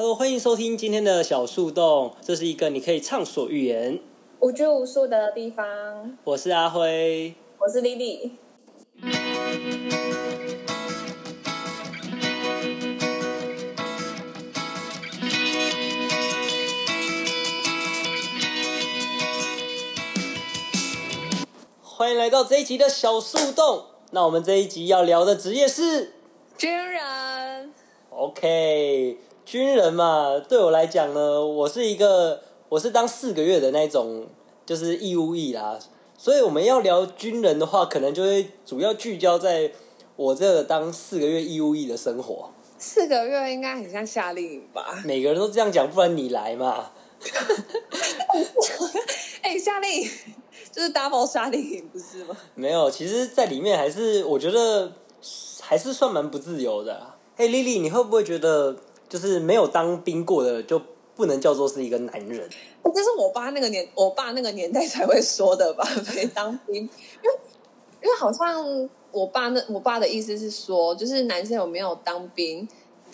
Hello，欢迎收听今天的小树洞，这是一个你可以畅所欲言、无拘无束的地方。我是阿辉。我是 Lily。欢迎来到这一集的小树洞。那我们这一集要聊的职业是军人，OK，军人嘛，对我来讲呢，我是一个我是当四个月的那种，就是义务役啦。所以我们要聊军人的话，可能就会主要聚焦在我这个当四个月义务役的生活。四个月应该很像夏令营吧？每个人都这样讲，不然你来嘛。哎、夏令营就是 double 夏令营，不是吗？没有，其实，在里面还是我觉得还是算蛮不自由的啦。嘿，丽丽，你会不会觉得就是没有当兵过的就不能叫做是一个男人？这是我爸那个年，我爸那个年代才会说的吧？没当兵，因为因为好像我爸那我爸的意思是说，就是男生有没有当兵，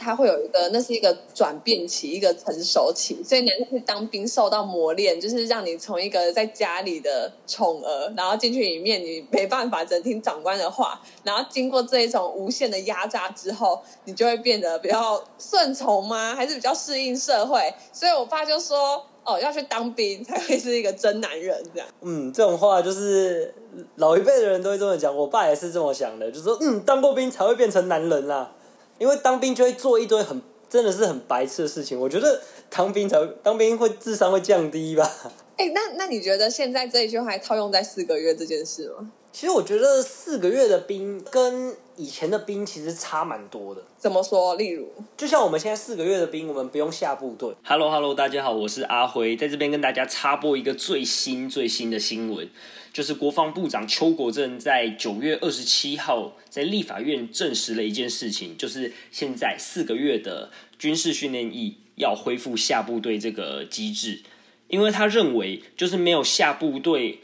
他会有一个那是一个转变期，一个成熟期，所以男生去当兵受到磨练，就是让你从一个在家里的宠儿，然后进去里面你没办法只听长官的话，然后经过这一种无限的压榨之后，你就会变得比较顺从吗？还是比较适应社会？所以我爸就说。哦，要去当兵才会是一个真男人，这样。嗯，这种话就是老一辈的人都会这么讲，我爸也是这么想的，就说嗯，当过兵才会变成男人啦，因为当兵就会做一堆很真的是很白痴的事情。我觉得当兵才当兵会智商会降低吧。哎、那那你觉得现在这一句话还套用在四个月这件事吗？其实我觉得四个月的兵跟以前的兵其实差蛮多的。怎么说？例如，就像我们现在四个月的兵，我们不用下部队。Hello Hello，大家好，我是阿辉，在这边跟大家插播一个最新最新的新闻，就是国防部长邱国正在九月二十七号在立法院证实了一件事情，就是现在四个月的军事训练役要恢复下部队这个机制，因为他认为就是没有下部队。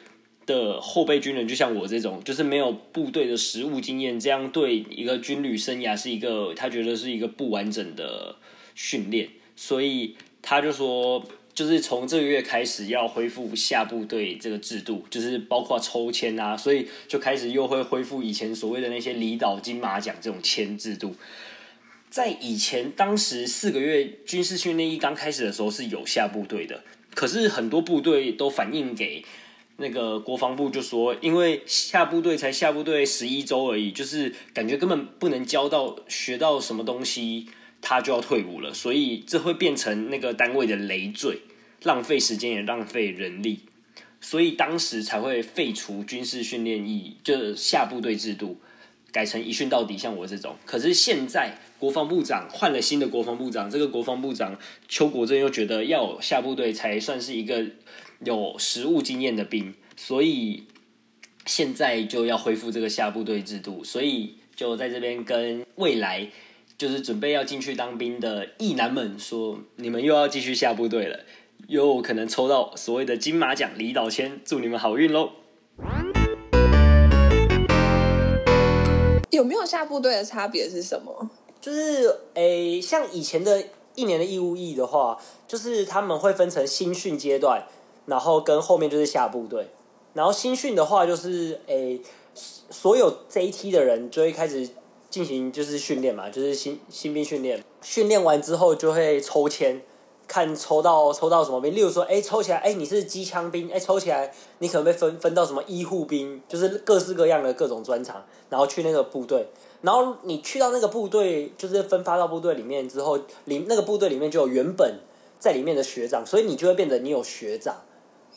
的后备军人，就像我这种，就是没有部队的实务经验，这样对一个军旅生涯是一个他觉得是一个不完整的训练，所以他就说，就是从这个月开始要恢复下部队这个制度，就是包括抽签啊，所以就开始又会恢复以前所谓的那些离岛金马奖这种签制度。在以前，当时四个月军事训练一刚开始的时候是有下部队的，可是很多部队都反映给那个国防部就说，因为下部队才下部队十一周而已，就是感觉根本不能教到学到什么东西，他就要退伍了，所以这会变成那个单位的累赘，浪费时间也浪费人力，所以当时才会废除军事训练役，就下部队制度，改成一训到底，像我这种。可是现在国防部长换了新的国防部长，这个国防部长邱国正又觉得要下部队才算是一个有实务经验的兵，所以现在就要恢复这个下部队制度，所以就在这边跟未来就是准备要进去当兵的役男们说，你们又要继续下部队了，又可能抽到所谓的金马奖离岛签，祝你们好运喽！有没有下部队的差别是什么？就是诶、像以前的一年的义务役的话，就是他们会分成新训阶段，然后跟后面就是下部队。然后新训的话，就是诶、所有这一梯的人就会开始进行就是训练嘛，就是新新兵训练。训练完之后就会抽签，看抽到抽到什么兵。例如说，哎、抽起来，哎、你是机枪兵，哎、抽起来你可能被分分到什么医护兵，就是各式各样的各种专长，然后去那个部队。然后你去到那个部队，就是分发到部队里面之后，里那个部队里面就有原本在里面的学长，所以你就会变得你有学长，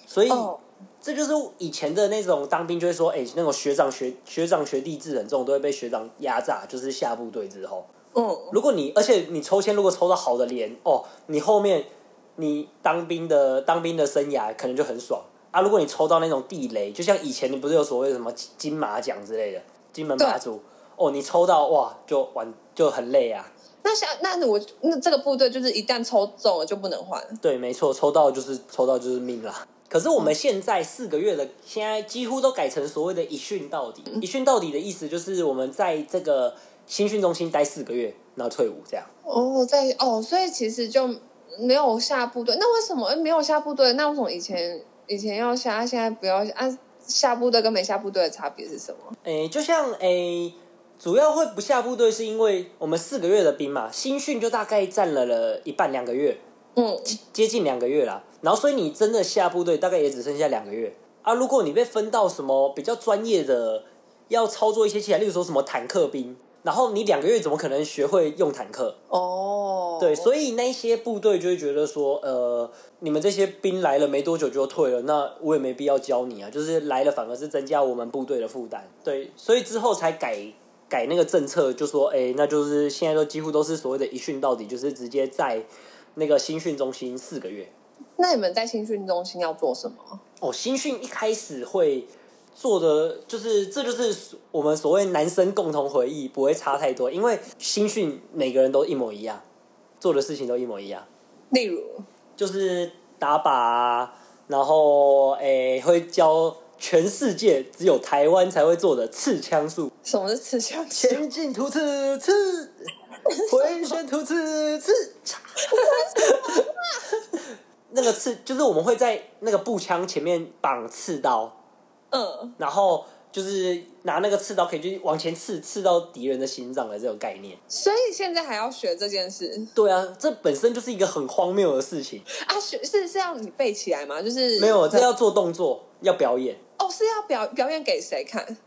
所以哦，这就是以前的那种当兵就会说，哎、那种学长学学长学弟制很重，都会被学长压榨，就是下部队之后，嗯，如果你而且你抽签如果抽到好的连哦，你后面你当兵的当兵的生涯可能就很爽啊。如果你抽到那种地雷，就像以前你不是有所谓什么金金马奖之类的金门马祖哦，你抽到哇就完就很累啊。那像那我那这个部队就是一旦抽中了就不能换，对，没错，抽到就是抽到就是命啦。可是我们现在四个月的，现在几乎都改成所谓的一训到底。一训到底的意思就是我们在这个新训中心待四个月，然后退伍这样。哦，在哦，所以其实就没有下部队。那为什么诶没有下部队？那为什么以前以前要下，现在不要下？啊，下部队跟没下部队的差别是什么？诶，就像诶，主要会不下部队是因为我们四个月的兵嘛，新训就大概占了了一半两个月，嗯，接近两个月啦。然后所以你真的下部队大概也只剩下两个月啊。如果你被分到什么比较专业的，要操作一些器材，例如说什么坦克兵，然后你两个月怎么可能学会用坦克？哦，对，所以那些部队就会觉得说，呃，你们这些兵来了没多久就退了，那我也没必要教你啊，就是来了反而是增加我们部队的负担。对，所以之后才改改那个政策，就说，哎，那就是现在都几乎都是所谓的一训到底，就是直接在那个新训中心四个月。那你们在新训中心要做什么？哦，新训一开始会做的就是，这就是我们所谓男生共同回忆，不会差太多，因为新训每个人都一模一样，做的事情都一模一样，例如，就是打靶啊，然后诶、会教全世界只有台湾才会做的刺枪术，什么是刺枪术？前进突刺刺，回旋突刺刺，嚓 那个刺就是我们会在那个步枪前面绑刺刀，嗯，然后就是拿那个刺刀可以去往前刺，刺到敌人的心脏的这种概念。所以现在还要学这件事对啊，这本身就是一个很荒谬的事情。啊？学是是要你背起来吗？就是没有，这要做动作，要表演。哦，是要表表演给谁看？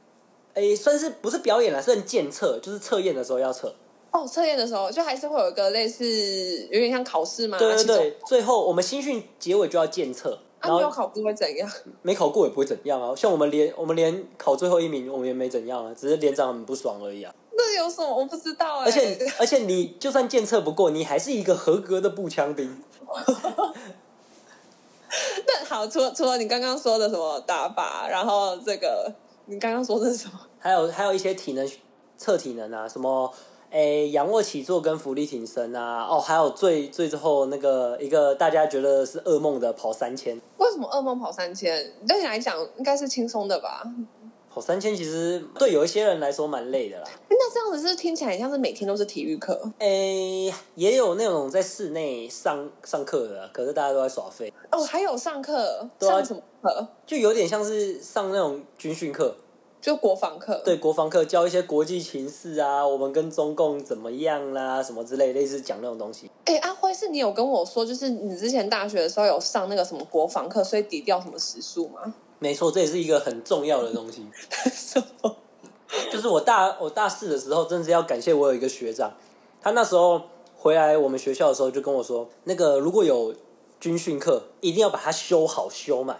诶，算是不是表演了，是很检测，就是测验的时候要测。哦，测验的时候就还是会有一个类似有点像考试嘛？对对对，最后我们新训结尾就要检测，啊，没有考不会怎样？没考过也不会怎样啊。像我们连我们连考最后一名，我们也没怎样啊，只是连长很不爽而已啊。那有什么我不知道哎、而且而且你就算检测不过，你还是一个合格的步枪兵。那好，除了除了你刚刚说的什么打靶，然后这个你刚刚说的是什么？还有还有一些体能测体能啊，什么诶仰卧起坐跟浮力挺身啊，哦，还有最最之后那个一个大家觉得是噩梦的跑三千，为什么噩梦跑三千？对你来讲应该是轻松的吧？跑三千其实对有一些人来说蛮累的啦。那这样子是听起来像是每天都是体育课诶，也有那种在室内上上课的啊，可是大家都在耍废，哦，还有上课、上什么课？就有点像是上那种军训课，就国防课。对国防课教一些国际情势啊，我们跟中共怎么样啦，什么之类，类似讲那种东西。哎，阿辉是你有跟我说，就是你之前大学的时候有上那个什么国防课，所以抵掉什么时数吗？没错，这也是一个很重要的东西。什么？就是我大我大四的时候，真的是要感谢我有一个学长，他那时候回来我们学校的时候就跟我说，那个如果有军训课，一定要把它修好修满。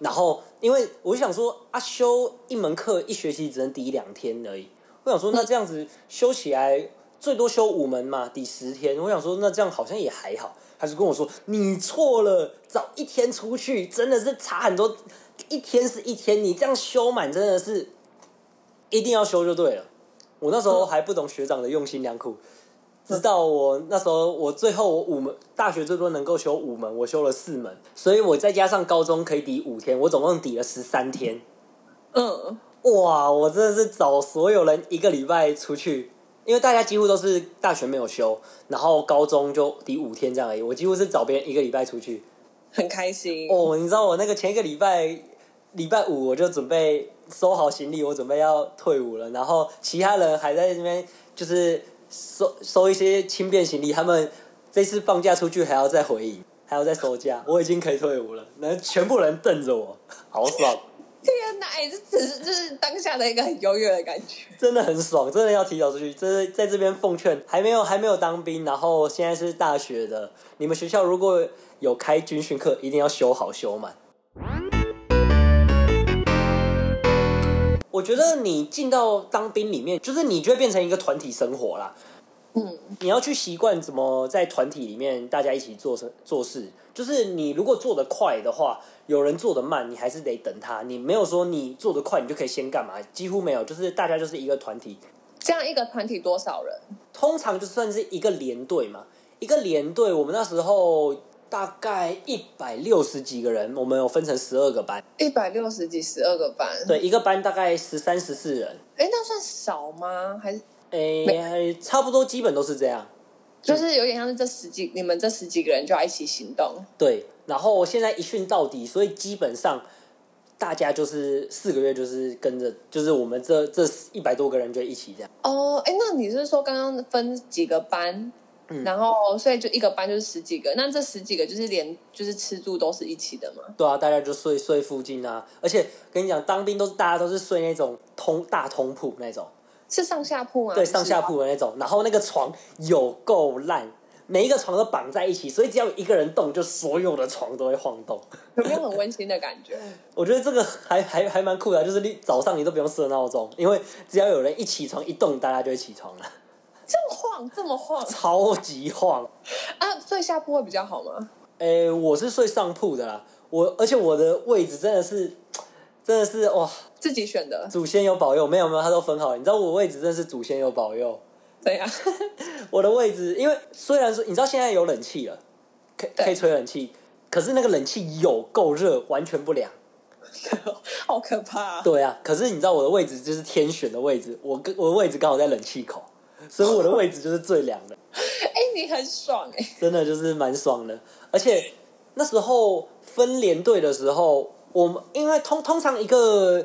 然后，因为我就想说啊，修一门课一学期只能抵两天而已。我想说，那这样子修起来最多修五门嘛，抵十天。我想说，那这样好像也还好。他就跟我说，你错了，早一天出去真的是差很多。一天是一天，你这样修满真的是一定要修就对了。我那时候还不懂学长的用心良苦，直到我那时候我最后我五门大学最多能够修五门，我修了四门，所以我再加上高中可以抵五天，我总共抵了十三天。嗯，哇，我真的是找所有人一个礼拜出去，因为大家几乎都是大学没有修，然后高中就抵五天这样而已。我几乎是找别人一个礼拜出去。很开心。哦，你知道我那个前一个礼拜礼拜五我就准备收好行李，我准备要退伍了，然后其他人还在那边就是收收一些轻便行李，他们这次放假出去还要再回营，还要再收假，我已经可以退伍了，然后全部人瞪着我，好爽，天哪，哎，这只是就是当下的一个很优越的感觉。真的很爽，真的要提早出去。这是在这边奉劝还没有还没有当兵，然后现在是大学的，你们学校如果有开军训课，一定要修好修满。我觉得你进到当兵里面，就是你就会变成一个团体生活啦。嗯，你要去习惯怎么在团体里面大家一起做事做事。就是你如果做得快的话，有人做得慢，你还是得等他。你没有说你做得快，你就可以先干嘛？几乎没有，就是大家就是一个团体。这样一个团体多少人？通常就算是一个连队嘛，一个连队，我们那时候大概一百六十几个人，我们有分成十二个班，一百六十几，十二个班。，对，一个班大概十三十四人。哎，那算少吗？还是诶，差不多基本都是这样。就是有点像是这十几你们这十几个人就要一起行动。对，然后现在一训到底，所以基本上大家就是四个月就是跟着，就是我们这这一百多个人就一起这样。哦，哎，那你是说刚刚分几个班？然后所以就一个班就是十几个，那这十几个就是连就是吃住都是一起的嘛？对啊，大家就睡睡附近啊，而且跟你讲，当兵都是大家都是睡那种通大通铺那种。是上下铺吗？对，上下铺的那种。然后那个床有够烂，每一个床都绑在一起，所以只要有一个人动，就所有的床都会晃动。有没有很温 馨的感觉？我觉得这个还还还蛮酷的，就是你早上你都不用设闹钟，因为只要有人一起床一动，大家就会起床了。这么晃，这么晃，超级晃啊！睡下铺会比较好吗？诶，我是睡上铺的啦，我而且我的位置真的是。真的是哇！自己选的，祖先有保佑，没有没有，他都分好。你知道我位置真的是祖先有保佑。对呀，我的位置，因为虽然说你知道现在有冷气了，可可以吹冷气，可是那个冷气有够热，完全不凉，好可怕。对啊，可是你知道我的位置就是天选的位置，我跟我的位置刚好在冷气口，所以我的位置就是最凉的。哎，你很爽哎，真的就是蛮爽的。而且那时候分连队的时候。我们因为通通常一个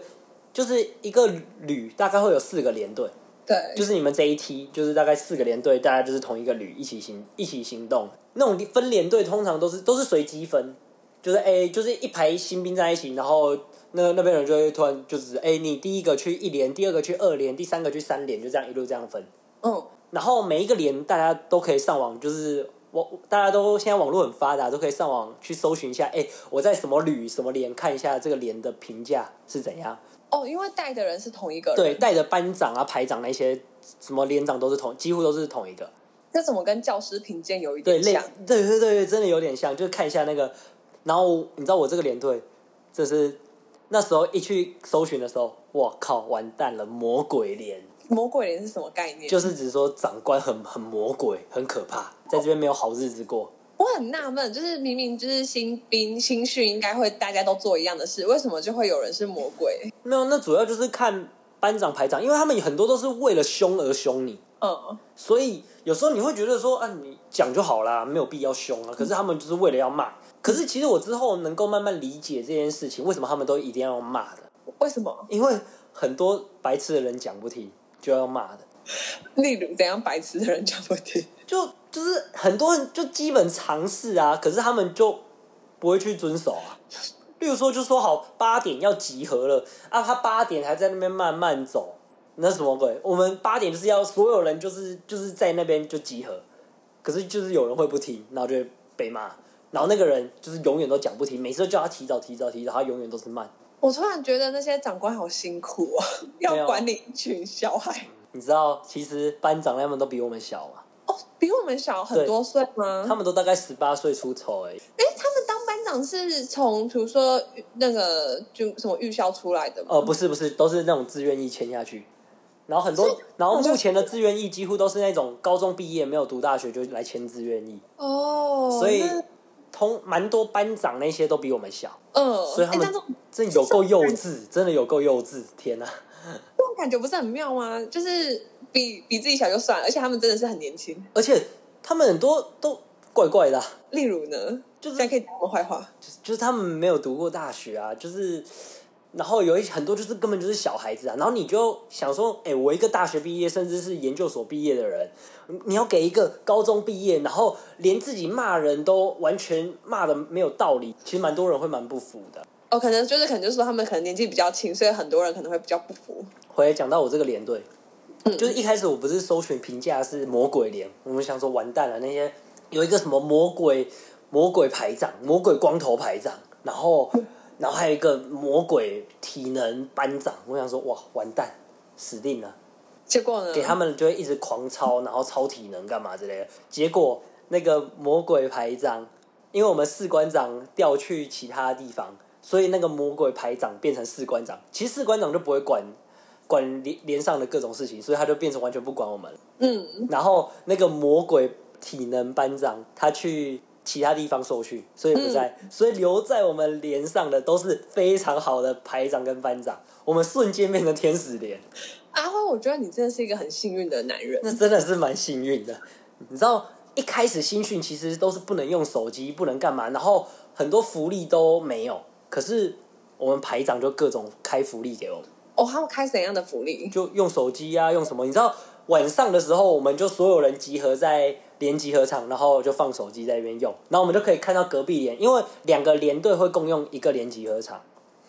就是一个旅大概会有四个连队，对，就是你们这一梯就是大概四个连队，大家就是同一个旅一起行一起行动。那种分连队通常都是都是随机分，就是哎就是一排新兵在一起，然后那那边人就会突然就是哎你第一个去一连，第二个去二连，第三个去三连，就这样一路这样分。嗯，然后每一个连大家都可以上网，就是。我大家都现在网络很发达，都可以上网去搜寻一下。哎，我在什么旅什么连看一下这个连的评价是怎样？哦，因为带的人是同一个，对，带的班长啊、排长那些什么连长都是同，几乎都是同一个。这怎么跟教师评鉴有一点像？对对对对，真的有点像，就是看一下那个。然后你知道我这个连队，这是那时候一去搜寻的时候，我靠，完蛋了，魔鬼连。魔鬼脸是什么概念？就是指说长官很很魔鬼，很可怕，在这边没有好日子过。我很纳闷，就是明明就是新兵新训，应该会大家都做一样的事，为什么就会有人是魔鬼？没有，那主要就是看班长排长，因为他们很多都是为了凶而凶你。嗯，所以有时候你会觉得说，啊，你讲就好啦，没有必要凶啊。可是他们就是为了要骂。可是其实我之后能够慢慢理解这件事情，为什么他们都一定要骂的？为什么？因为很多白痴的人讲不听。就要骂的，例如怎样白痴的人讲不听，就就是很多人就基本尝试啊，可是他们就不会去遵守啊。例如说，就说好八点要集合了啊，他八点还在那边慢慢走，那什么鬼？我们八点就是要所有人就是就是在那边就集合，可是就是有人会不听，然后就被骂，然后那个人就是永远都讲不听，每次都叫他提早提早提早，他永远都是慢。我突然觉得那些长官好辛苦啊，要管理一群小孩。你知道，其实班长他们都比我们小嘛？哦，比我们小很多岁吗？他们都大概十八岁出头哎。哎，他们当班长是从比如说那个就什么预校出来的吗？哦，不是不是，都是那种自愿意签下去。然后很多，然后目前的自愿意几乎都是那种高中毕业没有读大学就来签自愿意。哦，所以。通蛮多班长那些都比我们小，嗯，所以他们真有够幼稚，真的有够幼稚，天哪！这种感觉不是很妙吗？就是比比自己小就算，而且他们真的是很年轻，而且他们很多都怪怪的。例如呢，就是可以讲我坏话，就是就是他们没有读过大学啊，就是。然后有一很多就是根本就是小孩子啊，然后你就想说，哎，我一个大学毕业甚至是研究所毕业的人，你要给一个高中毕业，然后连自己骂人都完全骂的没有道理，其实蛮多人会蛮不服的。哦，可能就是可能就是说他们可能年纪比较轻，所以很多人可能会比较不服。回来讲到我这个连队，就是一开始我不是搜寻评价是魔鬼连，我们想说完蛋了，那些有一个什么魔鬼魔鬼排长，魔鬼光头排长，然后。然后还有一个魔鬼体能班长，我想说哇，完蛋，死定了。结果呢？给他们就会一直狂操，然后超体能干嘛之类的。结果那个魔鬼排长，因为我们士官长调去其他地方，所以那个魔鬼排长变成士官长。其实士官长就不会管管连连上的各种事情，所以他就变成完全不管我们。嗯。然后那个魔鬼体能班长，他去。其他地方受训，所以不在，所以留在我们连上的都是非常好的排长跟班长，我们瞬间变成天使连，阿辉，我觉得你真的是一个很幸运的男人。那真的是蛮幸运的。你知道，一开始新训其实都是不能用手机，不能干嘛，然后很多福利都没有。可是我们排长就各种开福利给我们。哦，他们开怎样的福利？就用手机啊，用什么？你知道晚上的时候，我们就所有人集合在连集合场，然后就放手机在那边用，然后我们就可以看到隔壁连，因为两个连队会共用一个连集合场，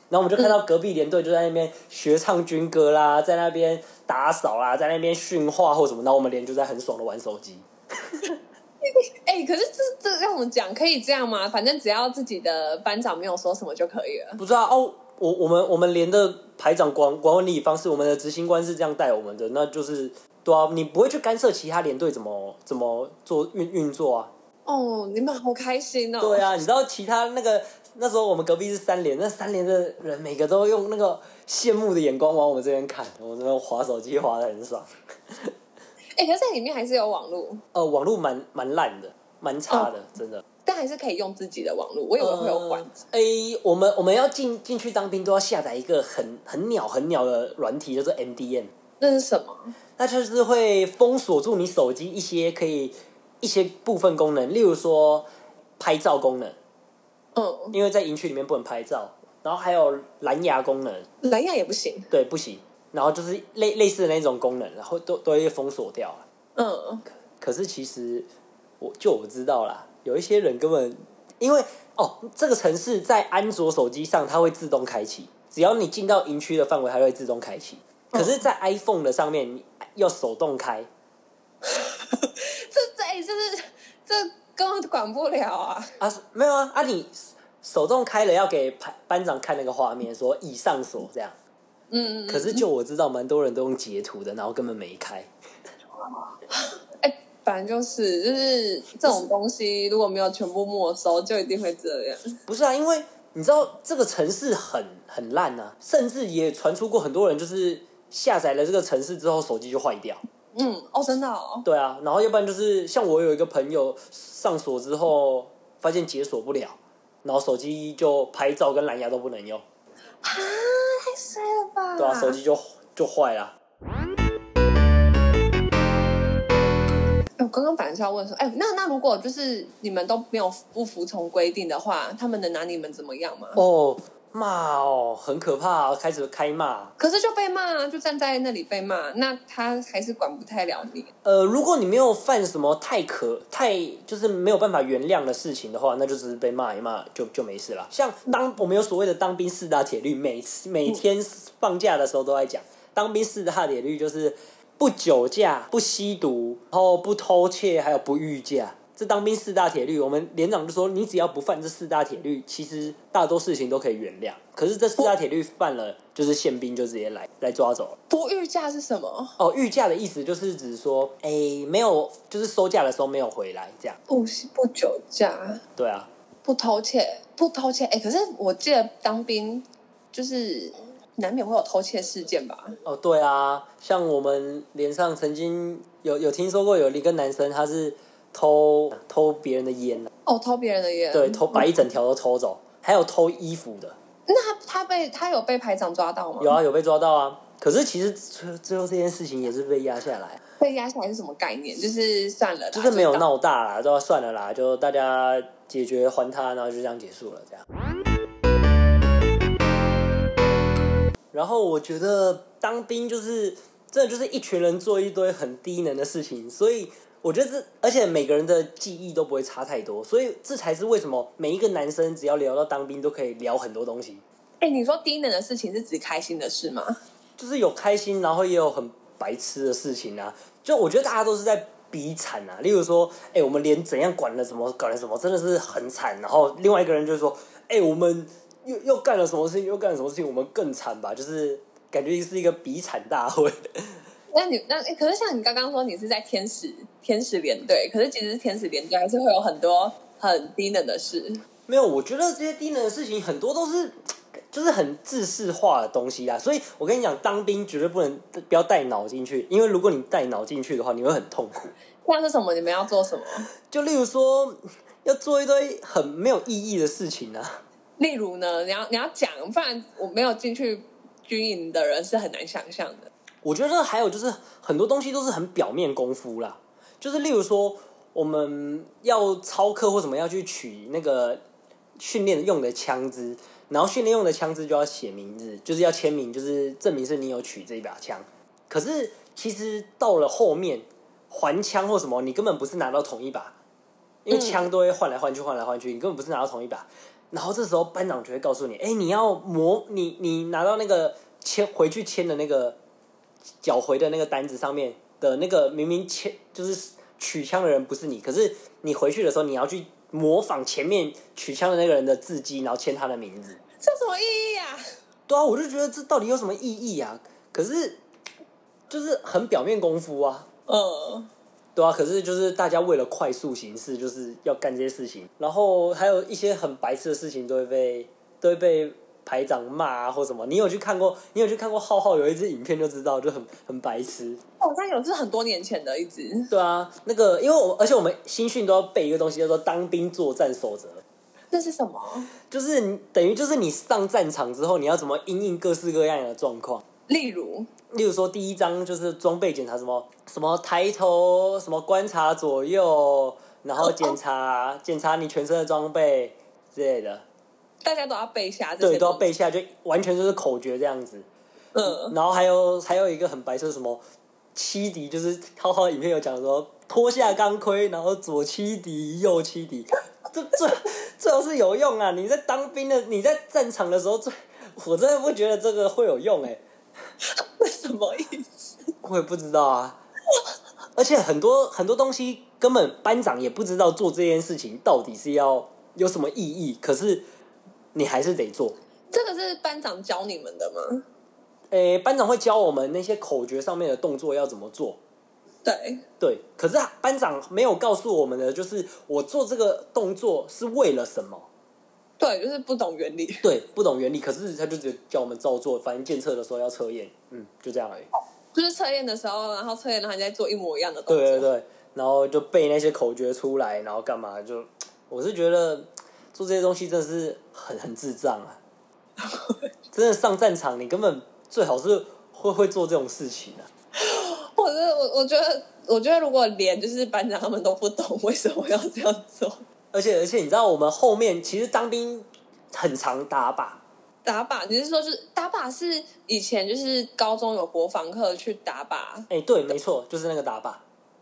然后我们就看到隔壁连队就在那边学唱军歌啦，在那边打扫啦，在那边训话或什么，然后我们连就在很爽的玩手机。哎、可是这这让我们讲可以这样吗？反正只要自己的班长没有说什么就可以了。不知道哦，我我们我们连的排长管管理方式，我们的执行官是这样带我们的，那就是对啊，你不会去干涉其他连队怎么怎么做运运作啊。哦，你们好开心哦！对啊，你知道其他那个那时候我们隔壁是三连，那三连的人每个都用那个羡慕的眼光往我们这边看，我们那边划手机划的很爽。哎、可是在里面还是有网络，呃，网络蛮蛮烂的，蛮差的，真的。但还是可以用自己的网络。我以为会有管哎。我们我们要进进去当兵都要下载一个很很鸟很鸟的软体，叫做 MDN。那是什么？那就是会封锁住你手机一些可以一些部分功能，例如说拍照功能，嗯，因为在营区里面不能拍照，然后还有蓝牙功能，蓝牙也不行。对，不行。然后就是类类似的那种功能，然后都都会封锁掉了。嗯，可是其实我就我知道啦，有一些人根本因为哦，这个城市在安卓手机上它会自动开启，只要你进到营区的范围，它会自动开启。可是，在 iPhone 的上面，你要手动开，这这哎、这是这根本管不了啊！啊，没有啊，啊你手动开了要给班班长看那个画面，说已上锁这样。嗯，可是就我知道，蛮多人都用截图的，然后根本没开。哎、反正就是就是这种东西，如果没有全部没收，就一定会这样。不是啊，因为你知道这个城市很很烂啊，甚至也传出过很多人就是下载了这个城市之后，手机就坏掉。嗯，哦，真的哦，对啊，然后要不然就是像我有一个朋友上锁之后发现解锁不了，然后手机就拍照跟蓝牙都不能用，啊，太衰了吧？对啊，手机就就坏了。哎我刚刚本来是要问说，哎、那那如果就是你们都没有不服从规定的话，他们能拿你们怎么样吗？哦，骂哦，很可怕、开始开骂。可是就被骂，就站在那里被骂，那他还是管不太了你。呃，如果你没有犯什么太可太就是没有办法原谅的事情的话，那就只是被骂一骂就就没事了。像当我们有所谓的当兵四大铁律，每次每天放假的时候都在讲，当兵四大铁律就是不酒驾、不吸毒，然后不偷窃，还有不御驾。这当兵四大铁律，我们连长就说，你只要不犯这四大铁律，其实大多事情都可以原谅。可是这四大铁律犯了，就是宪兵就直接来来抓走了。不御驾是什么？哦，御驾的意思就是指说，哎，没有，就是收假的时候没有回来，这样。不不酒驾，对啊，不偷窃，不偷窃。哎、可是我记得当兵就是难免会有偷窃事件吧？哦，对啊，像我们连上曾经有有听说过有一个男生，他是偷偷别人的烟啊哦，偷别人的烟。对，偷把一整条都偷走，还有偷衣服的，那他他被他有被排长抓到吗？有啊，有被抓到啊。可是其实最最后这件事情也是被压下来，被压下来是什么概念？就是算了，就是没有到。闹大啦，就算了啦，就大家解决还他，然后就这样结束了，这样。然后我觉得当兵就是真的就是一群人做一堆很低能的事情，所以我觉得这而且每个人的记忆都不会差太多，所以这才是为什么每一个男生只要聊到当兵都可以聊很多东西，哎、你说低能的事情是指开心的事吗？就是有开心，然后也有很白痴的事情啊。就我觉得大家都是在比惨啊，例如说，哎、我们连怎样管了什么，管了什么，真的是很惨。然后另外一个人就说，哎、我们又又干了什么事情，又干了什么事情，我们更惨吧？就是感觉是一个比惨大会。那你那、诶可是像你刚刚说你是在天使天使连队，可是其实天使连队还是会有很多很低能的事。没有，我觉得这些低能的事情很多都是。就是很自视化的东西啊，所以我跟你讲，当兵绝对不能不要带脑进去，因为如果你带脑进去的话，你会很痛苦。像是什么？你们要做什么？就例如说，要做一堆很没有意义的事情啊。例如呢？你要你要讲，不然我没有进去军营的人是很难想象的。我觉得还有就是很多东西都是很表面功夫啦，就是例如说我们要操课或什么要去取那个训练用的枪支，然后训练用的枪支就要写名字，就是要签名，就是证明是你有取这一把枪。可是其实到了后面还枪或什么，你根本不是拿到同一把，因为枪都会换来换去，换来换去，你根本不是拿到同一把。然后这时候班长就会告诉你，哎，你要模你你拿到那个签回去签的那个缴回的那个单子上面的那个明明签就是取枪的人不是你，可是你回去的时候你要去模仿前面取枪的那个人的字迹，然后签他的名字。这有什么意义啊？对啊，我就觉得这到底有什么意义啊？可是就是很表面功夫啊。嗯。对啊，可是就是大家为了快速行事，就是要干这些事情，然后还有一些很白痴的事情都会被都会被排长骂啊，或什么。你有去看过？你有去看过浩浩有一支影片就知道，就很很白痴。哦，那有是很多年前的一支。对啊，那个因为我而且我们新训都要背一个东西，叫做当兵作战守则。那是什么？就是等于就是你上战场之后，你要怎么应应各式各样的状况。例如，例如说，第一章就是装备检查，什么什么抬头，什么观察左右，然后检查检查你全身的装备之类的，大家都要背下，对，都要背下，就完全就是口诀这样子。嗯，然后还有还有一个很白色，什么七敌，就是浩浩影片有讲说，脱下钢盔，然后左七敌，右七敌，这这这都是有用啊！你在当兵的，你在战场的时候，这我真的不觉得这个会有用哎。什么意思？我也不知道啊，而且很多很多东西根本班长也不知道做这件事情到底是要有什么意义，可是你还是得做。这个是班长教你们的吗？诶，班长会教我们那些口诀上面的动作要怎么做。对对，可是班长没有告诉我们的，就是我做这个动作是为了什么。对，就是不懂原理。对，不懂原理，可是他就只叫我们照做，反正检测的时候要测验，嗯，就这样而已。就是测验的时候，然后测验，然后在做一模一样的动作。对对对，然后就背那些口诀出来，然后干嘛？就我是觉得做这些东西真的是很很智障啊！真的上战场，你根本最好是会会做这种事情啊。我是我，我觉得，我觉得如果连就是班长他们都不懂，为什么要这样做？而且而且，你知道我们后面其实当兵很常打靶，打靶，你是说就是打靶是以前就是高中有国防课去打靶？哎，对，没错，就是那个打靶，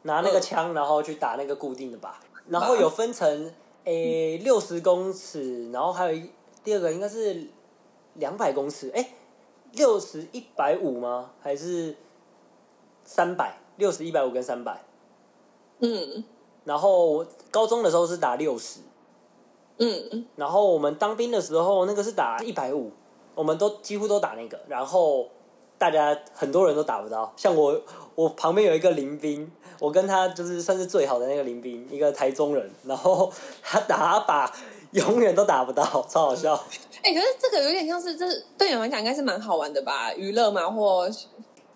拿那个枪然后去打那个固定的靶，然后有分成诶六十公尺，然后还有一第二个应该是两百公尺，诶，六十一百五吗？还是三百？六十一百五跟三百？嗯。然后高中的时候是打六十，嗯，然后我们当兵的时候那个是打一百五，我们都几乎都打那个，然后大家很多人都打不到，像我我旁边有一个林兵，我跟他就是算是最好的那个林兵，一个台中人，然后他打靶永远都打不到，超好笑。哎，可是这个有点像是，这对你们来讲应该是蛮好玩的吧？娱乐嘛，或。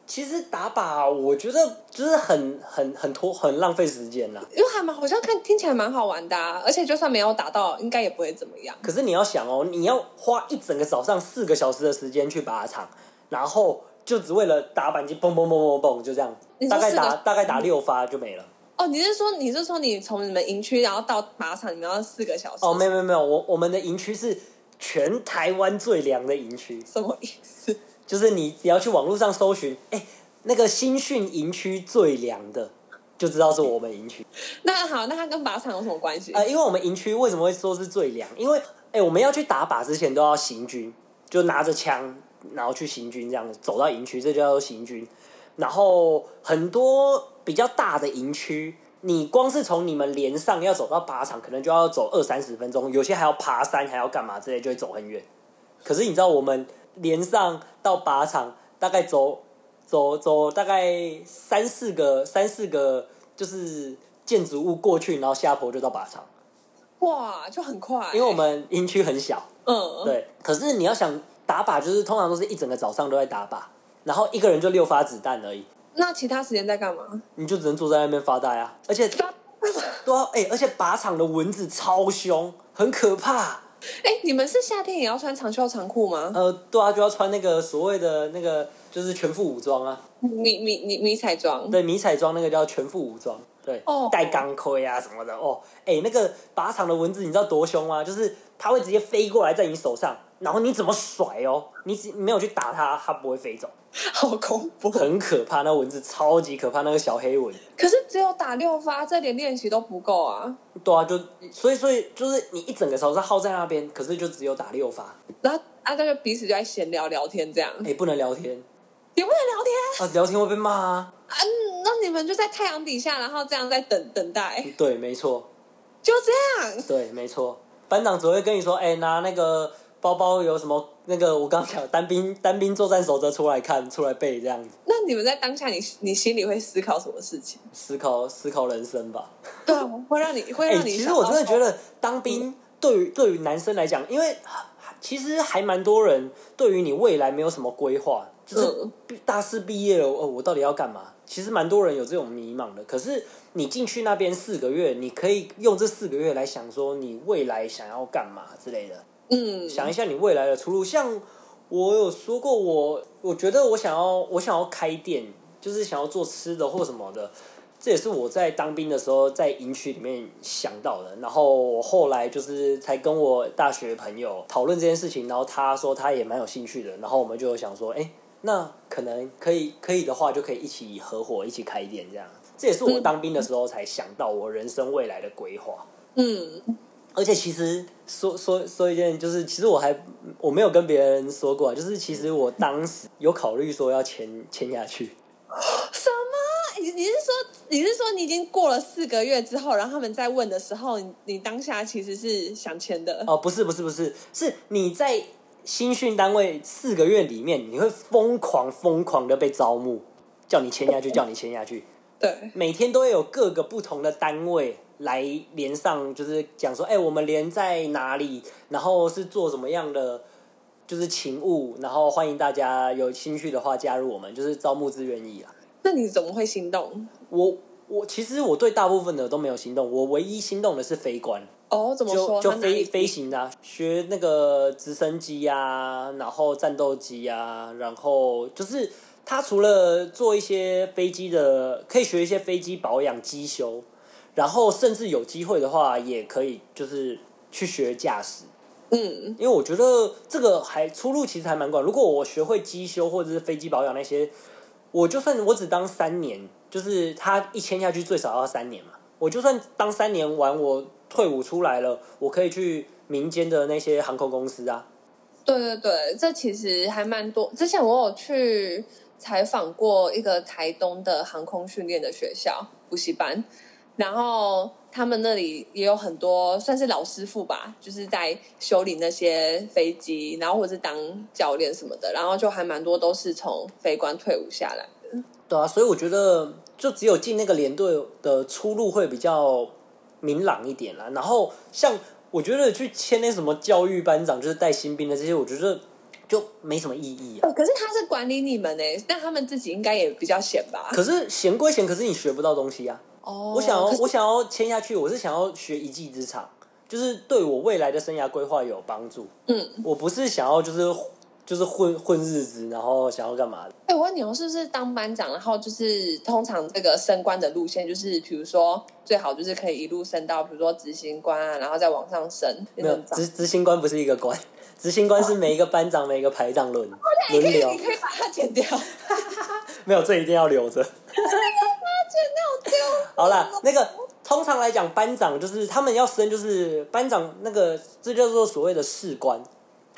其实打靶，我觉得就是很很很拖，很浪费时间呐。因为还蛮好像看听起来蛮好玩的，啊而且就算没有打到，应该也不会怎么样。可是你要想哦，你要花一整个早上四个小时的时间去靶场，然后就只为了打板机，嘣嘣嘣嘣嘣，就这样，大概打大概打六发就没了。哦，你是说你是说你从你们营区然后到靶场，你们要四个小时？哦，没有没有没有，我我们的营区是全台湾最凉的营区。什么意思？就是你你要去网络上搜寻，哎，那个新训营区最凉的，就知道是我们营区。那好，那它跟靶场有什么关系？呃，因为我们营区为什么会说是最凉？因为哎，我们要去打靶之前都要行军，就拿着枪，然后去行军，这样子走到营区，这就叫做行军。然后很多比较大的营区，你光是从你们连上要走到靶场，可能就要走二三十分钟，有些还要爬山，还要干嘛之类，就会走很远。可是你知道我们？连上到靶场，大概走走走，大概三四个三四个就是建筑物过去，然后下坡就到靶场。哇，就很快。因为我们营区很小，嗯，对。可是你要想打靶，就是通常都是一整个早上都在打靶，然后一个人就六发子弹而已。那其他时间在干嘛？你就只能坐在那边发呆啊！而且，对啊，哎，而且靶场的蚊子超凶，很可怕。哎，你们是夏天也要穿长袖长裤吗？呃，对啊，就要穿那个所谓的那个，就是全副武装啊。迷迷迷迷彩装。对，迷彩装那个叫全副武装。对，哦带钢盔啊什么的。哦，哎，那个靶场的蚊子你知道多凶吗？就是它会直接飞过来在你手上，然后你怎么甩哦？你只没有去打它，它不会飞走。好恐怖，很可怕，那蚊子超级可怕，那个小黑蚊。可是只有打六发，这点练习都不够啊。对啊，就所以所以就是你一整个手是耗在那边，可是就只有打六发。然后啊，那个彼此就在闲聊聊天这样。哎，不能聊天，也不能聊天啊，聊天会被骂啊。啊，那你们就在太阳底下，然后这样在等等待。对，没错，就这样。对，没错，班长只会跟你说，哎，拿那个。包包有什么？那个我刚讲单兵单兵作战守则出来看出来背这样子。那你们在当下，你你心里会思考什么事情？思考思考人生吧。对啊，会让你会让你。其实我真的觉得当兵对于对于男生来讲，因为其实还蛮多人对于你未来没有什么规划，就是大四毕业了，哦，我到底要干嘛？其实蛮多人有这种迷茫的。可是你进去那边四个月，你可以用这四个月来想说你未来想要干嘛之类的。嗯，想一下你未来的出路。像我有说过，我我觉得我想要我想要开店，就是想要做吃的或什么的。这也是我在当兵的时候在营区里面想到的。然后我后来就是才跟我大学朋友讨论这件事情，然后他说他也蛮有兴趣的。然后我们就想说，哎，那可能可以可以的话，就可以一起合伙一起开店这样。这也是我当兵的时候才想到我人生未来的规划。嗯。而且其实说说说一件，就是其实我还我没有跟别人说过，就是其实我当时有考虑说要签签下去。什么？你你是说你是说你已经过了四个月之后，然后他们在问的时候，你你当下其实是想签的？哦，不是不是不是，是你在新训单位四个月里面，你会疯狂疯狂的被招募，叫你签下去，叫你签下去。对，每天都会有各个不同的单位。来连上，就是讲说，哎，我们连在哪里，然后是做什么样的，就是勤务，然后欢迎大家有兴趣的话加入我们，就是招募自愿意啊。那你怎么会心动？我我其实我对大部分的都没有心动，我唯一心动的是飞官。哦，怎么说？就飞飞行的，学那个直升机呀，然后战斗机呀，然后就是他除了做一些飞机的，可以学一些飞机保养机修。然后甚至有机会的话，也可以就是去学驾驶，嗯，因为我觉得这个还出路其实还蛮广。如果我学会机修或者是飞机保养那些，我就算我只当三年，就是他一签下去最少要三年嘛。我就算当三年完，我退伍出来了，我可以去民间的那些航空公司啊。对对对，这其实还蛮多。之前我有去采访过一个台东的航空训练的学校补习班。然后他们那里也有很多算是老师傅吧，就是在修理那些飞机，然后或者是当教练什么的，然后就还蛮多都是从飞官退伍下来的。对啊，所以我觉得就只有进那个连队的出路会比较明朗一点啦。然后像我觉得去签那什么教育班长，就是带新兵的这些，我觉得就没什么意义啊。可是他是管理你们呢，但他们自己应该也比较闲吧？可是闲归闲，可是你学不到东西啊。哦我想要，我想要签下去。我是想要学一技之长，就是对我未来的生涯规划有帮助。嗯，我不是想要就是就是混混日子，然后想要干嘛的？哎，我问你，我是不是当班长？然后就是通常这个升官的路线，就是比如说最好就是可以一路升到比如说执行官啊，然后再往上升。没有执执行官不是一个官，执行官是每一个班长每一个排长轮轮流。你可以把它剪掉。没有，这一定要留着。好啦，那个通常来讲，班长就是他们要升，就是班长那个，这叫做所谓的士官。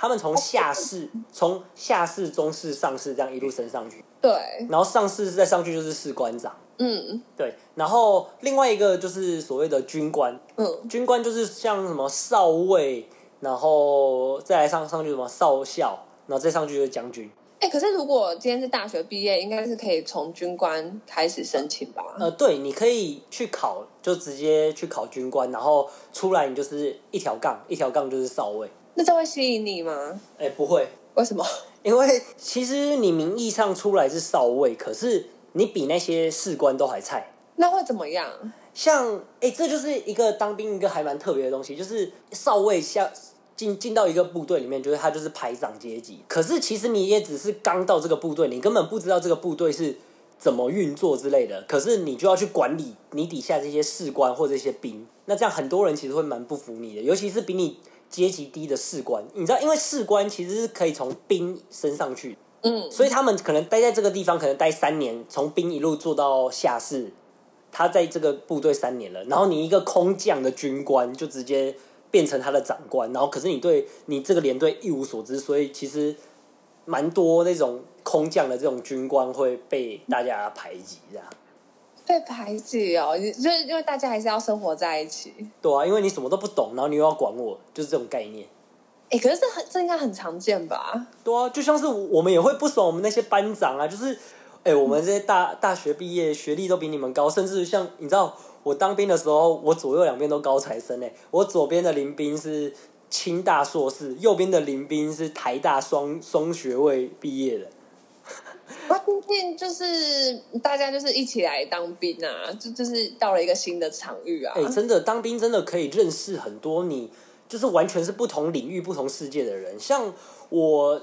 他们从下士，从下士、中士、上士这样一路升上去。对。然后上士再上去就是士官长。嗯。对。然后另外一个就是所谓的军官。嗯。军官就是像什么少尉，然后再来上上去什么少校，然后再上去就是将军。哎，可是如果今天是大学毕业，应该是可以从军官开始申请吧？呃，对，你可以去考，就直接去考军官，然后出来你就是一条杠，一条杠就是少尉。那这会吸引你吗？哎，不会。为什么？因为其实你名义上出来是少尉，可是你比那些士官都还菜。那会怎么样？像，哎，这就是一个当兵一个还蛮特别的东西，就是少尉像。进进到一个部队里面，就是他就是排长阶级。可是其实你也只是刚到这个部队，你根本不知道这个部队是怎么运作之类的。可是你就要去管理你底下这些士官或这些兵，那这样很多人其实会蛮不服你的，尤其是比你阶级低的士官。你知道，因为士官其实是可以从兵升上去，嗯，所以他们可能待在这个地方，可能待三年，从兵一路做到下士。他在这个部队三年了，然后你一个空降的军官就直接变成他的长官，然后可是你对你这个连队一无所知，所以其实蛮多那种空降的这种军官会被大家排挤，这样。被排挤哦，你就是因为大家还是要生活在一起。对啊，因为你什么都不懂，然后你又要管我，就是这种概念。哎，可是这很这应该很常见吧？对啊，就像是我们也会不爽我们那些班长啊，就是。哎，我们这些大大学毕业，学历都比你们高，甚至像你知道，我当兵的时候，我左右两边都高材生哎，我左边的林兵是清大硕士，右边的林兵是台大双双学位毕业的。就是大家就是一起来当兵啊，就就是到了一个新的场域啊。哎，真的当兵真的可以认识很多你就是完全是不同领域、不同世界的人，像我。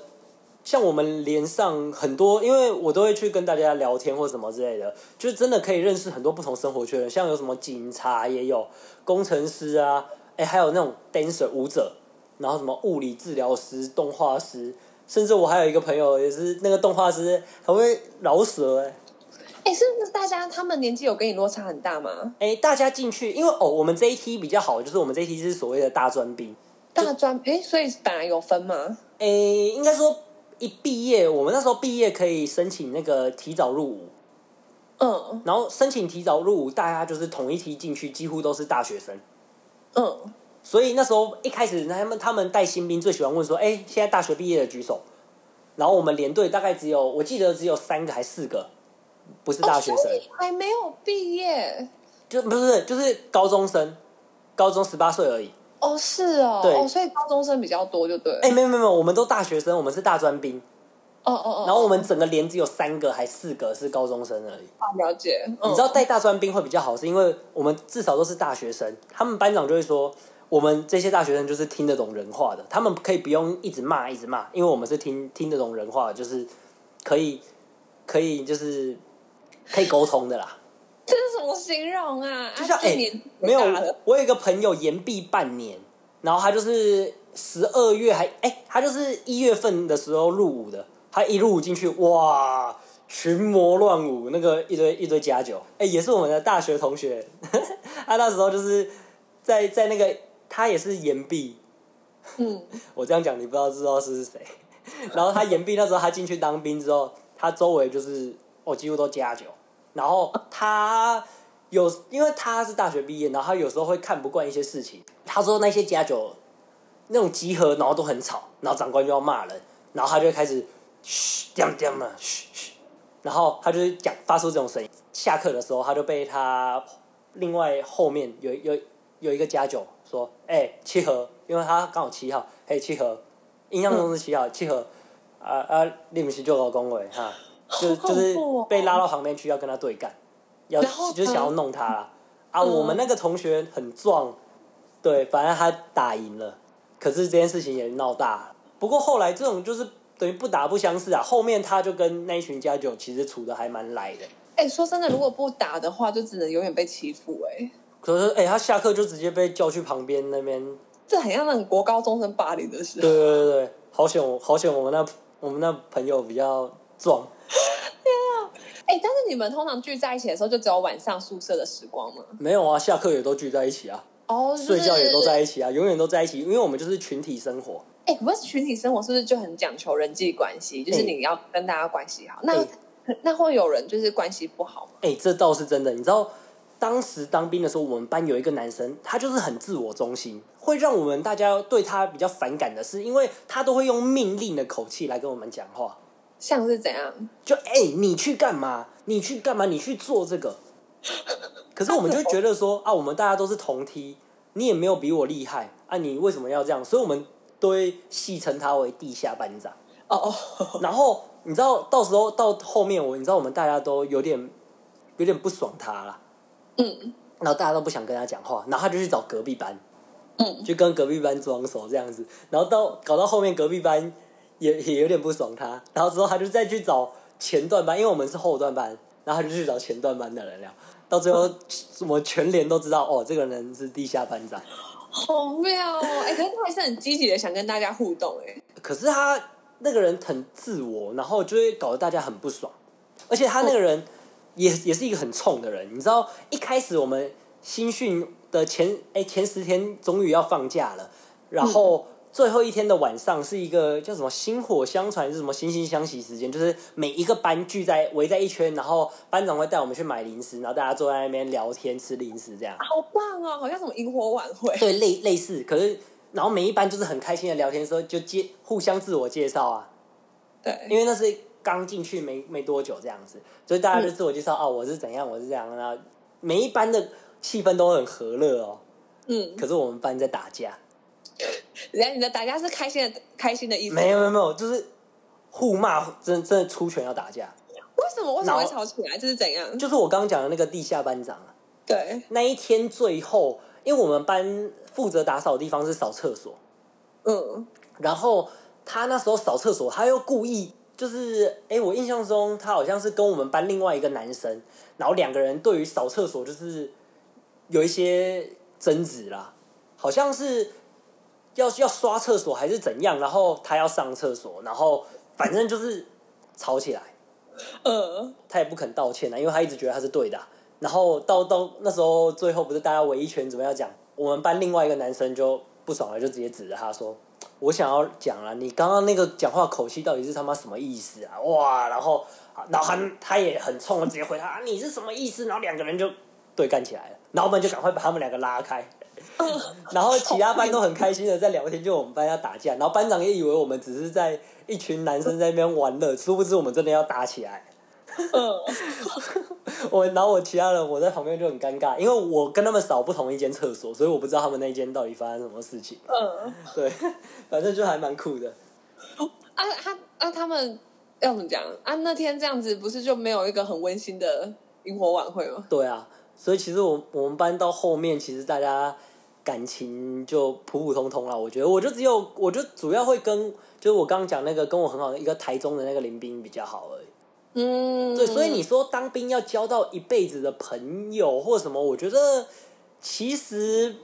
像我们连上很多，因为我都会去跟大家聊天或什么之类的，就真的可以认识很多不同生活圈的。像有什么警察也有，工程师啊，哎，还有那种 dancer 舞者，然后什么物理治疗师、动画师，甚至我还有一个朋友也是那个动画师，还会饶舌哎。哎，是不是大家他们年纪有跟你落差很大吗？哎，大家进去，因为哦，我们这一梯比较好，就是我们这一梯是所谓的大专兵。大专哎，所以本来有分吗？哎，应该说。一毕业，我们那时候毕业可以申请那个提早入伍，嗯，然后申请提早入伍，大家就是同一梯进去，几乎都是大学生，嗯，所以那时候一开始他们他们带新兵最喜欢问说，哎，现在大学毕业的举手，然后我们连队大概只有我记得只有三个还四个，不是大学生，还没有毕业，就不是就是高中生，高中十八岁而已。哦，是哦，对，所以高中生比较多，就对。哎，没有没有没有，我们都大学生，我们是大专兵。哦哦哦。然后我们整个连只有三个还四个是高中生而已。啊，了解。你知道带大专兵会比较好，是因为我们至少都是大学生，他们班长就会说，我们这些大学生就是听得懂人话的，他们可以不用一直骂一直骂，因为我们是听听得懂人话，就是可以可以就是可以沟通的啦。这是什么形容啊？就像哎，没有，我有一个朋友延毕半年，然后他就是十二月还哎，他就是一月份的时候入伍的，他一入伍进去，哇，群魔乱舞，那个一堆一堆假酒，哎，也是我们的大学同学，他那时候就是在在那个他也是岩壁，嗯，我这样讲你不知道知道是谁，然后他岩壁那时候他进去当兵之后，他周围就是我几乎都加酒。然后他有，因为他是大学毕业，然后他有时候会看不惯一些事情。他说那些加酒那种集合，然后都很吵，然后长官就要骂人，然后他就开始嘘，这样这样嘛，嘘嘘。然后他就讲发出这种声音。下课的时候，他就被他另外后面有有有一个家酒说：“哎，七盒，因为他刚好七号，嘿，七盒，印象中是七号，七盒，啊啊，你不是就老恭维哈。”就就是被拉到旁边去要跟他对干，要就是想要弄他啦。啊，我们那个同学很壮，对，反正他打赢了，可是这件事情也闹大。不过后来这种就是等于不打不相识啊。后面他就跟那一群家酒其实处的还蛮来的。哎，说真的，如果不打的话，就只能永远被欺负哎。可是哎，他下课就直接被叫去旁边那边，这很像那种国高中生霸凌的事。对对对对，好险我好险我们那我们那朋友比较壮。天啊！哎，但是你们通常聚在一起的时候，就只有晚上宿舍的时光吗？没有啊，下课也都聚在一起啊。哦，睡觉也都在一起啊，永远都在一起，因为我们就是群体生活。哎，不是群体生活，是不是就很讲求人际关系？就是你要跟大家关系好。那那会有人就是关系不好吗？哎，这倒是真的。你知道，当时当兵的时候，我们班有一个男生，他就是很自我中心，会让我们大家对他比较反感的是，因为他都会用命令的口气来跟我们讲话。像是怎样？就哎，你去干嘛？你去干嘛？你去做这个。可是我们就觉得说啊，我们大家都是同梯，你也没有比我厉害啊，你为什么要这样？所以我们都会戏称他为地下班长。哦哦。然后你知道，到时候到后面，我你知道，我们大家都有点有点不爽他了。嗯。然后大家都不想跟他讲话，然后他就去找隔壁班。嗯，就跟隔壁班装熟这样子，然后到搞到后面隔壁班也也有点不爽他，然后之后他就再去找前段班，因为我们是后段班，然后他就去找前段班的人聊，到最后我们全连都知道哦，这个人是地下班长。好妙哦！哎、可是他还是很积极的想跟大家互动哎。可是他那个人很自我，然后就会搞得大家很不爽，而且他那个人也、也是一个很冲的人。你知道，一开始我们新训的前哎、前十天终于要放假了，然后最后一天的晚上是一个叫什么薪火相传，是什么惺惺相惜时间，就是每一个班聚在围在一圈，然后班长会带我们去买零食，然后大家坐在那边聊天吃零食这样。好棒哦，好像什么萤火晚会。对，类类似，可是然后每一班就是很开心的聊天，时候就介互相自我介绍啊。对，因为那是刚进去没没多久这样子，所以大家就自我介绍、哦，我是怎样，我是这样，然后每一班的气氛都很和乐哦。嗯，可是我们班在打架，人家你的打架是开心的，开心的意思。没有没有没有，就是互骂，真真的出拳要打架。为什么为什么会吵起来？这是怎样？就是我刚刚讲的那个地下班长啊，对，那一天最后，因为我们班负责打扫的地方是扫厕所，嗯，然后他那时候扫厕所，他又故意就是，哎，我印象中他好像是跟我们班另外一个男生，然后两个人对于扫厕所就是有一些争执啦，好像是要要刷厕所还是怎样，然后他要上厕所，然后反正就是吵起来，呃，他也不肯道歉啊，因为他一直觉得他是对的啊、然后到到那时候最后不是大家围一圈怎么样讲，我们班另外一个男生就不爽了，就直接指着他说：“我想要讲啊，你刚刚那个讲话口气到底是他妈什么意思啊？”哇，然后然后他他也很冲的直接回他、啊：“你是什么意思？”然后两个人就对干起来了，然后我们就赶快把他们两个拉开。然后其他班都很开心的在聊天，就我们班要打架，然后班长也以为我们只是在一群男生在那边玩乐，殊不知我们真的要打起来。嗯，我然后我其他人我在旁边就很尴尬，因为我跟他们扫不同一间厕所，所以我不知道他们那间到底发生什么事情。嗯，对，反正就还蛮酷的。啊，他啊，他们要怎么讲啊？那天这样子不是就没有一个很温馨的萤火晚会吗？对啊，所以其实我我们班到后面，其实大家感情就普普通通了。我觉得，我就只有我就主要会跟就是我刚刚讲那个跟我很好的一个台中的那个林斌比较好而已。嗯，对，所以你说当兵要交到一辈子的朋友或什么，我觉得其实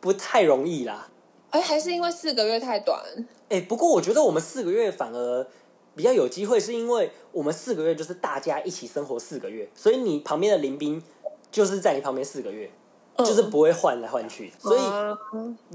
不太容易啦。哎，还是因为四个月太短，哎、不过我觉得我们四个月反而比较有机会，是因为我们四个月就是大家一起生活四个月，所以你旁边的林兵就是在你旁边四个月，嗯就是不会换来换去，所以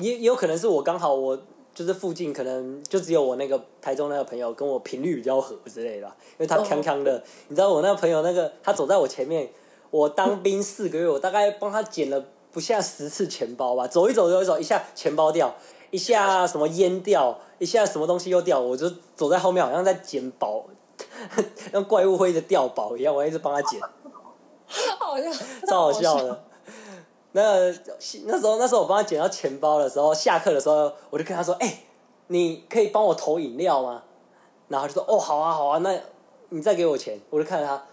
也有可能是我刚好我就是附近可能就只有我那个台中那个朋友跟我频率比较合之类的，因为他哦康康的，你知道我那个朋友那个他走在我前面，我当兵四个月，我大概帮他捡了不下十次钱包吧，走一走走一走，一下钱包掉，一下什么烟掉，一下什么东西又掉，我就走在后面好像在捡宝，像怪物会一直掉宝一样，我一直帮他捡。好像超好笑的。那那时候那时候我帮他捡到钱包的时候，下课的时候我就跟他说：“哎、你可以帮我投饮料吗？”然后他就说：“哦，好啊，好啊，那你再给我钱。”我就看着他，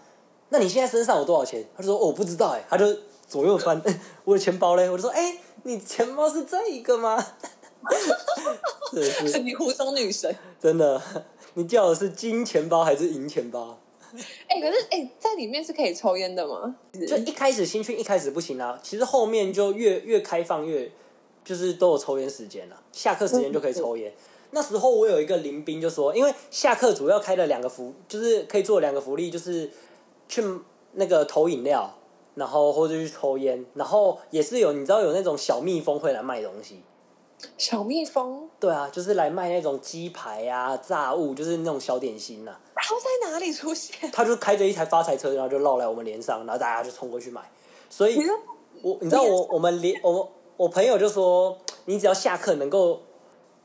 那你现在身上有多少钱？他就说：“哦，我不知道。”哎，他就左右翻，我的钱包嘞？我就说：“哎、你钱包是这一个吗？” 真的是你湖中女神。真的，你叫的是金钱包还是银钱包？哎、可是哎、在里面是可以抽烟的吗？就一开始新训一开始不行啊，其实后面就越越开放越就是都有抽烟时间了，下课时间就可以抽烟。那时候我有一个林兵就说，因为下课主要开了两个福，就是可以做两个福利，就是去那个投饮料，然后或者去抽烟，然后也是有你知道有那种小蜜蜂会来卖东西，小蜜蜂，对啊，就是来卖那种鸡排啊、炸物，就是那种小点心呐、啊。它在哪里出现？他就开着一台发财车，然后就绕来我们连上，然后大家就冲过去买。所以我你知道我我们连我我朋友就说，你只要下课能够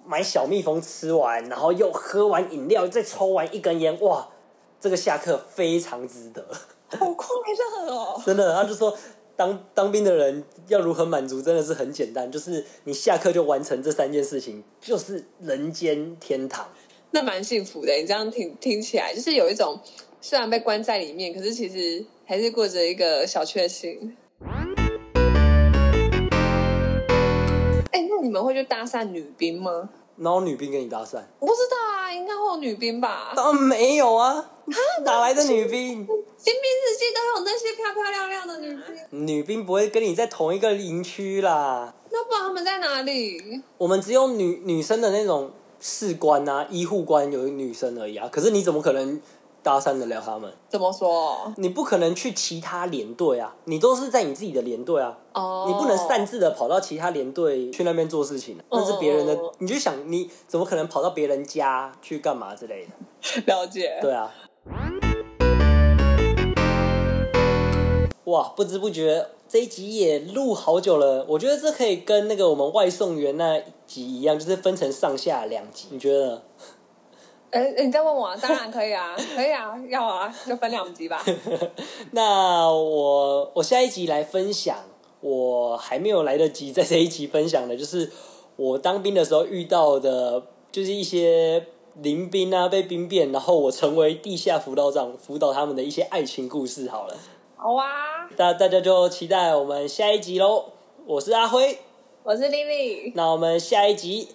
买小蜜蜂吃完，然后又喝完饮料，再抽完一根烟，哇，这个下课非常值得，好快乐哦！真的。他就说。当当兵的人要如何满足，真的是很简单，就是你下课就完成这三件事情，就是人间天堂。那蛮幸福的。你这样听听起来，就是有一种虽然被关在里面，可是其实还是过着一个小确幸。哎、那你你们会去搭讪女兵吗？然后女兵跟你搭讪？我不知道啊，应该会有女兵吧？当然没有啊，哪来的女兵？新兵日记都有那些漂漂亮亮的女兵。女兵不会跟你在同一个营区啦。那不然他们在哪里？我们只有女女生的那种士官啊、医护官有女生而已啊。可是你怎么可能？搭讪得了他们？怎么说？你不可能去其他连队啊，你都是在你自己的连队啊。哦。你不能擅自的跑到其他连队去那边做事情，那是别人的。你就想，你怎么可能跑到别人家去干嘛之类的？了解。对啊。哇，不知不觉这一集也录好久了。我觉得这可以跟那个我们外送员那集一样，就是分成上下两集。你觉得？哎，你再问我，当然可以啊，可以啊，要啊，就分两集吧。那我我下一集来分享，我还没有来得及在这一集分享的，就是我当兵的时候遇到的，就是一些临兵啊，被兵变，然后我成为地下辅导长，辅导他们的一些爱情故事。好了，好啊，大大家就期待我们下一集喽。我是阿辉，我是丽丽，那我们下一集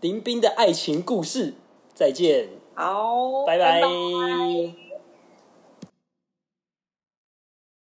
林斌的爱情故事再见。好，拜拜。